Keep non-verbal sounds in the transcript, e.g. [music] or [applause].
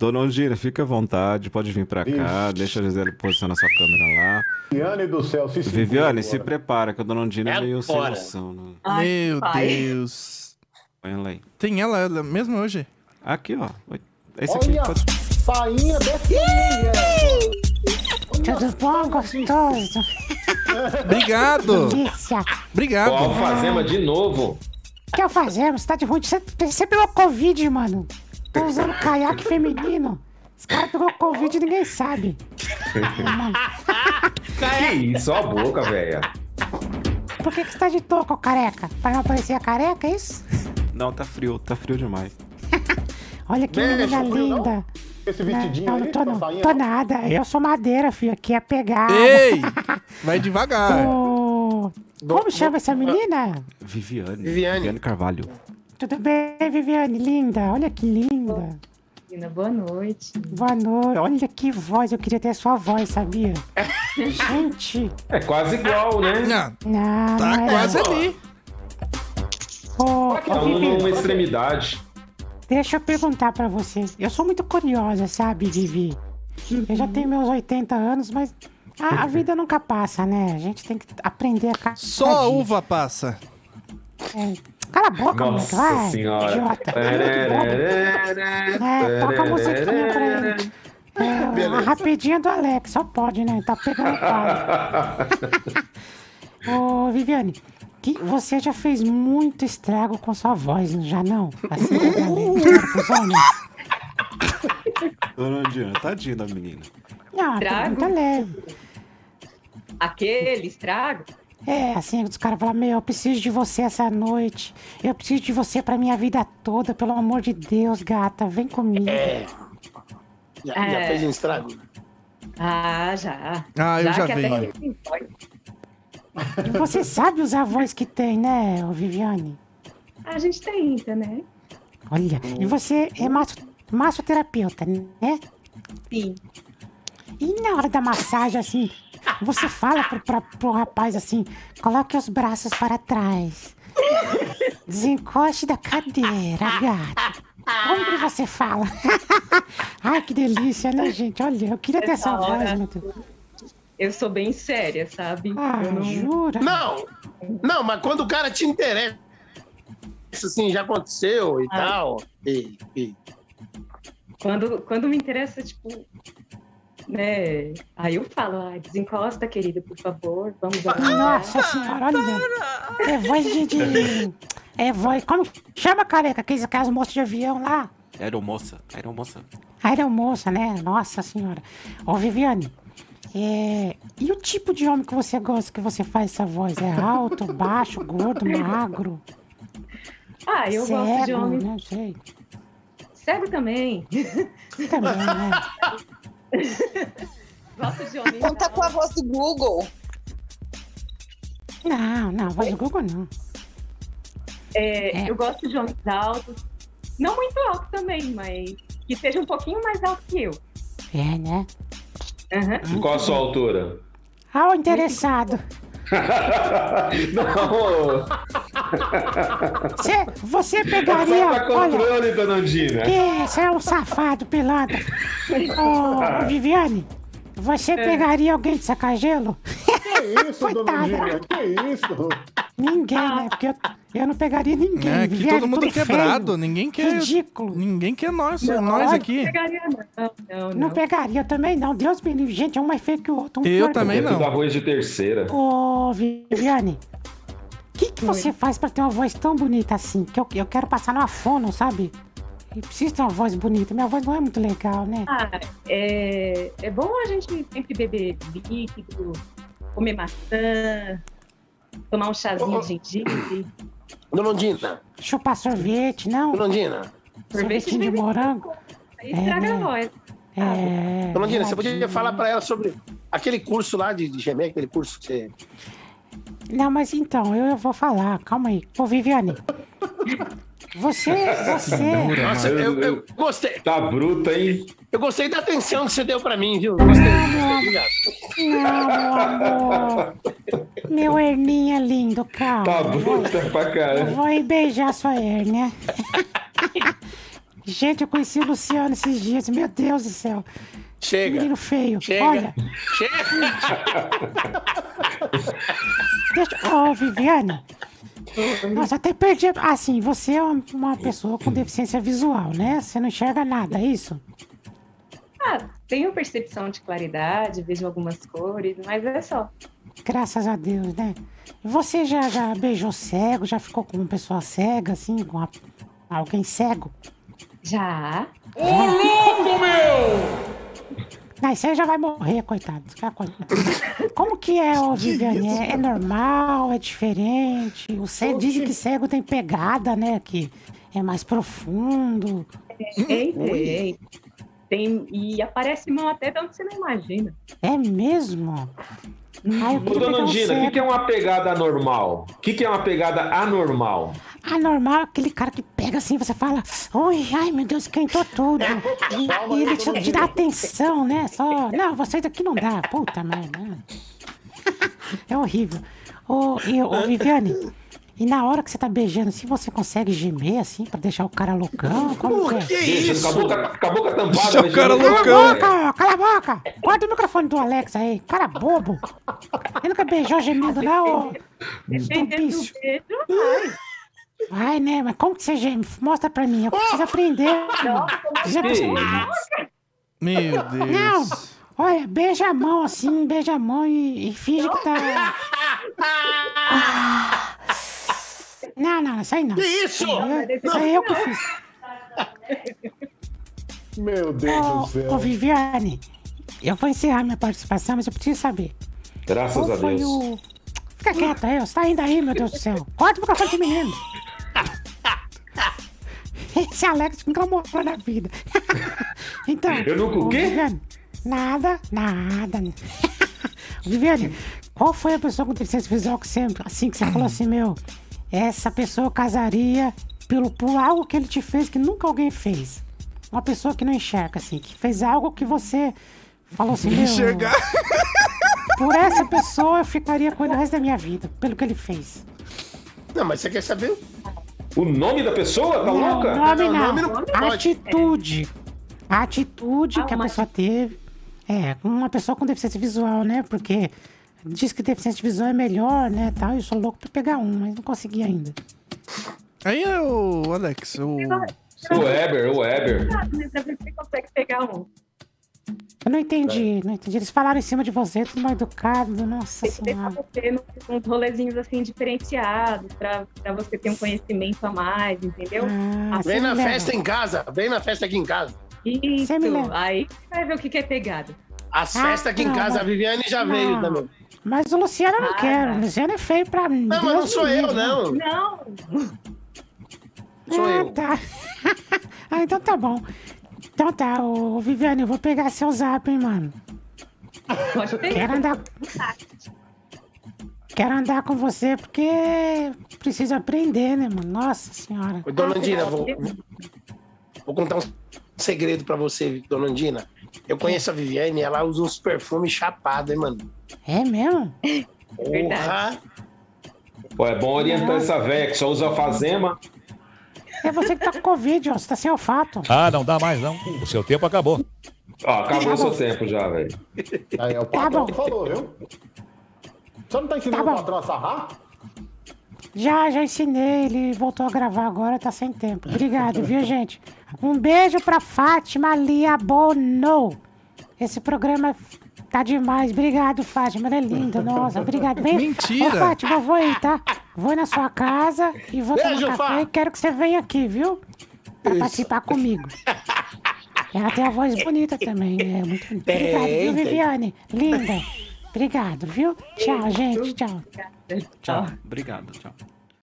Dona Ondina, fica à vontade, pode vir pra cá, deixa a Gisele posicionar sua câmera lá. Viviane do céu, se Viviane, se prepara, que a Dona Ondina é, É meio sem agora. noção. Né? Ai, Meu pai. Deus. Põe ela aí. Tem ela, ela mesmo hoje? Aqui, ó. Esse aqui Olha pode... a mulher. Tudo bom, gostoso? Obrigado. Delícia. Obrigado. Ó, Alfazema de novo. O que eu fazemos? Você tá de ruim? Você, você pegou Covid, mano. Tô usando caiaque feminino. Os caras pegou Covid e ninguém sabe. [laughs] Que isso, ó a boca, velha. por que, que você tá de touca, careca? Pra não parecer a careca, é isso? Não, tá frio, tá frio demais. [laughs] Olha que Mexe, menina frio, não? linda. Esse Não, vestidinho não, aí, não tô essa não. Tô nada. Eu sou madeira, filho. Aqui é pegada. Ei! [laughs] Vai devagar. Ô, Como chama essa menina? Viviane. Viviane. Carvalho. Tudo bem, Viviane? Linda. Olha que linda. Menina, boa noite. Boa noite. Olha que voz. Eu queria ter sua voz, sabia? [laughs] Gente. É quase igual, né? Não, Não, tá não quase ali. Ô, Tá um Vivi, numa extremidade. deixa eu perguntar pra você. Eu sou muito curiosa, sabe, Vivi? Eu já tenho meus 80 anos, mas a, a vida nunca passa, né? A gente tem que aprender a cada Só a uva passa. É, Cala a boca, moleque, Nossa vai. senhora. Idiota. É, toca a musiquinha pra ele. É, a rapidinha do Alex, só pode, né? Tá pegando pau. [laughs] Ô, Viviane, que você já fez muito estrago com sua voz, já não? Assim, galera, pros homens? Dona tadinha da menina. Não, Estrago? pergunta leve. Aquele estrago? É, assim, os caras falam, meu, eu preciso de você essa noite. Eu preciso de você pra minha vida toda, pelo amor de Deus, gata, vem comigo. É. Já, já É. fez um estrago? Ah, já. Ah, eu já que vi. até você sabe os avós que tem, né, Viviane? A gente tenta, né? Olha, e você é masso, massoterapeuta, né? Sim. E na hora da massagem, assim, você fala pro, pra, pro rapaz assim, coloque os braços para trás. Desencoste da cadeira, gato. Como que você fala? [laughs] Ai, que delícia, né, gente? Olha, eu queria ter essa voz, meu Deus. Eu sou bem séria, sabe? Ah, eu não... jura? Não, não, mas quando o cara te interessa, isso assim, já aconteceu e Ah. tal. E, e- Quando, quando me interessa, tipo, né? Aí eu falo, ah, desencosta, querida, por favor, vamos avançar. Nossa senhora, olha. É voz de. de- é voz. Como chama, careca? Aqueles, aquelas moças de avião lá? Aeromoça, aeromoça. Aeromoça, né? Nossa senhora. Ô, Viviane, é... e o tipo de homem que você gosta que você faz essa voz? É alto, [laughs] baixo, gordo, magro, Ah, eu cego, gosto de homem não sei. cego também. Também, né? [laughs] Gosto de homem Conta com a voz do Google. Não, não, voz do Google não. É, É. Eu gosto de homens altos. Não muito alto também, mas que seja um pouquinho mais alto que eu. É, né? Aham. Qual a sua altura? Ah, o interessado. [laughs] Não, [laughs] Você, você é pegaria. só pra Olha, controle, dona Andina. que você é um safado, pilantra. Ô, [laughs] Viviane, você pegaria alguém de sacagelo? Que isso, dona Coitada. Ondina? Que isso? Ninguém, né? Porque eu, eu não pegaria ninguém. É, que Viviane, todo mundo tudo quebrado. feio, Ninguém quer. Ridículo. Ninguém quer nós, Não, nós aqui. Pegaria, não, não, Não não. pegaria também, não. Deus me livre. Gente, é um mais feio que o outro. Um Eu também É não. tudo arroz de terceira. Ô, Viviane, que, que você faz pra ter uma voz tão bonita assim? Que eu, eu quero passar numa fono, sabe? E preciso ter uma voz bonita. Minha voz não é muito legal, né? Ah, é, é bom a gente sempre beber líquido, comer maçã, tomar um chazinho ô. de gengibre. Dona Ondina, Chupar sorvete, não? Dona Ondina, Sorvetinho de morango? Aí estraga É, a né? voz. É. Você podia falar pra ela sobre aquele curso lá de, de gemé, aquele curso que você. Não, mas então, eu, eu vou falar. Calma aí. Ô, Viviane. Você, você. Segura, Nossa, eu, eu gostei. Tá bruta, hein? Eu gostei da atenção que você deu pra mim, viu? Gostei. Não, meu amor. Meu herninha lindo, calma. Tá Eu vou- bruta pra Eu caramba. vou ir beijar sua hérnia. [laughs] Gente, eu conheci o Luciano esses dias. Meu Deus do céu. Chega. Menino feio. Chega. Olha, Chega. [laughs] deixa. Ô, Viviane. Nossa, até perdi. Assim, você é uma, pessoa com deficiência visual, né? Você não enxerga nada, é isso? Ah, tenho percepção de claridade, vejo algumas cores, mas é só. Graças a Deus, né? Você já, já beijou cego? Já ficou com uma pessoa cega, assim? Com a- alguém cego? Já. Não, isso aí já vai morrer, coitado. Como [laughs] que é, ô Viviane? É, é normal? É diferente? Você dizem que cego tem pegada, né? Que é mais profundo. Tem, tem. Tem, e aparece mão até de onde você não imagina. É mesmo? Ai, Ô, dona Andina, o que, que é uma pegada anormal? O que, que é uma pegada anormal? Anormal, aquele cara que pega assim, você fala, oi, ai meu Deus, esquentou tudo. E, e ele te, te dá atenção, né? Só, não, vocês aqui não dá, puta merda. É horrível. Ô, ô Viviane, e na hora que você tá beijando, assim, você consegue gemer, assim, pra deixar o cara loucão? Como Por que que é? Isso? boca, com a boca tampada. Deixa o cara não- Cala a loucão. boca, ó, cala a boca! Guarda o microfone do Alex aí, cara bobo. Ele nunca beijou gemindo, não, ô. Beijo, vai. Né? Mas como que você geme? Mostra pra mim, eu preciso aprender. Você já? Meu Não, Deus. Olha, beija a mão assim, beija a mão e, e finge que tá. Ah. [laughs] Não, não, isso aí não. Que isso? Isso aí eu que fiz. [laughs] Meu Deus do céu. ô, Viviane, eu vou encerrar minha participação, mas eu preciso saber. Graças Qual a Deus. o. Fica quieto aí. Você tá indo aí, meu Deus do céu. Corta o microfone de menino. [laughs] Esse Alex nunca morreu na vida. então. Eu nunca o quê? Viviane, nada, nada. [laughs] Viviane, qual foi a pessoa com deficiência visual que sempre, assim, que você falou assim, meu, essa pessoa casaria pelo, por algo que ele te fez que nunca alguém fez? Uma pessoa que não enxerga, assim, que fez algo que você falou assim, meu. Enxergar. Por essa pessoa eu ficaria com ele o resto da minha vida, pelo que ele fez. Não, mas você quer saber? O nome da pessoa? Tá não, louca? nome Não, não. nome não pode. Atitude. A atitude Ah, que a pessoa teve. É, uma pessoa com deficiência visual, né? Porque diz que deficiência visual é melhor, né? Tal. Eu sou louco pra pegar um, mas não consegui ainda. Aí é o Alex, o. O Weber, o Weber. Você consegue pegar um. Eu não entendi, não entendi. Eles falaram em cima de você, tudo mal educado, nossa Tem que deixar senhora. você num- uns rolezinhos assim diferenciados, pra, pra você ter um conhecimento a mais, entendeu? Ah, Vem você na leva. festa em casa. Vem na festa aqui em casa. Isso, aí você vai ver o que que é pegado. As Ah, festas aqui em não, casa, mas- a Viviane já não. veio também. Mas o Luciano eu não Ah, quero. tá. O Luciano é feio pra mim. Não, mas não sou eu, não. Não, Sou ah, eu. Tá. [laughs] ah, então tá bom. Então tá, ô Viviane, eu vou pegar seu zap, hein, mano. pode pegar. Quero andar. Quero andar com você porque preciso aprender, né, mano? Nossa senhora. Ô, Dona Andina, vou, vou contar um segredo pra você, Dona Andina. Eu conheço a Viviane, ela usa uns perfumes chapados, hein, mano? É mesmo? Porra! Pô, é bom orientar essa velha que só usa alfazema. É você que tá com Covid, ó. Você tá sem olfato. Ah, não dá mais não. O seu tempo acabou. Ó, acabou o seu tempo já, velho. Aí, é o Tá patrão bom. que falou, viu? Você não tá ensinando Tá o bom. patrão a sarrar? Já, já ensinei. Ele voltou a gravar agora, tá sem tempo. Obrigado, viu, gente? Um beijo pra Fátima Lia Bono. Esse programa tá demais. Obrigado, Fátima. Ela é linda. Nossa, obrigado. Vem. Mentira. Ô, Fátima, eu vou aí, tá? Vou na sua casa e vou Beijo, tomar café Fá. e quero que você venha aqui, viu? Pra participar comigo. Ela tem a voz bonita também. É muito bonita. Obrigado, viu. Viviane? Linda. Obrigado, viu? Tchau, gente. Tchau. Tchau. Obrigado, tchau.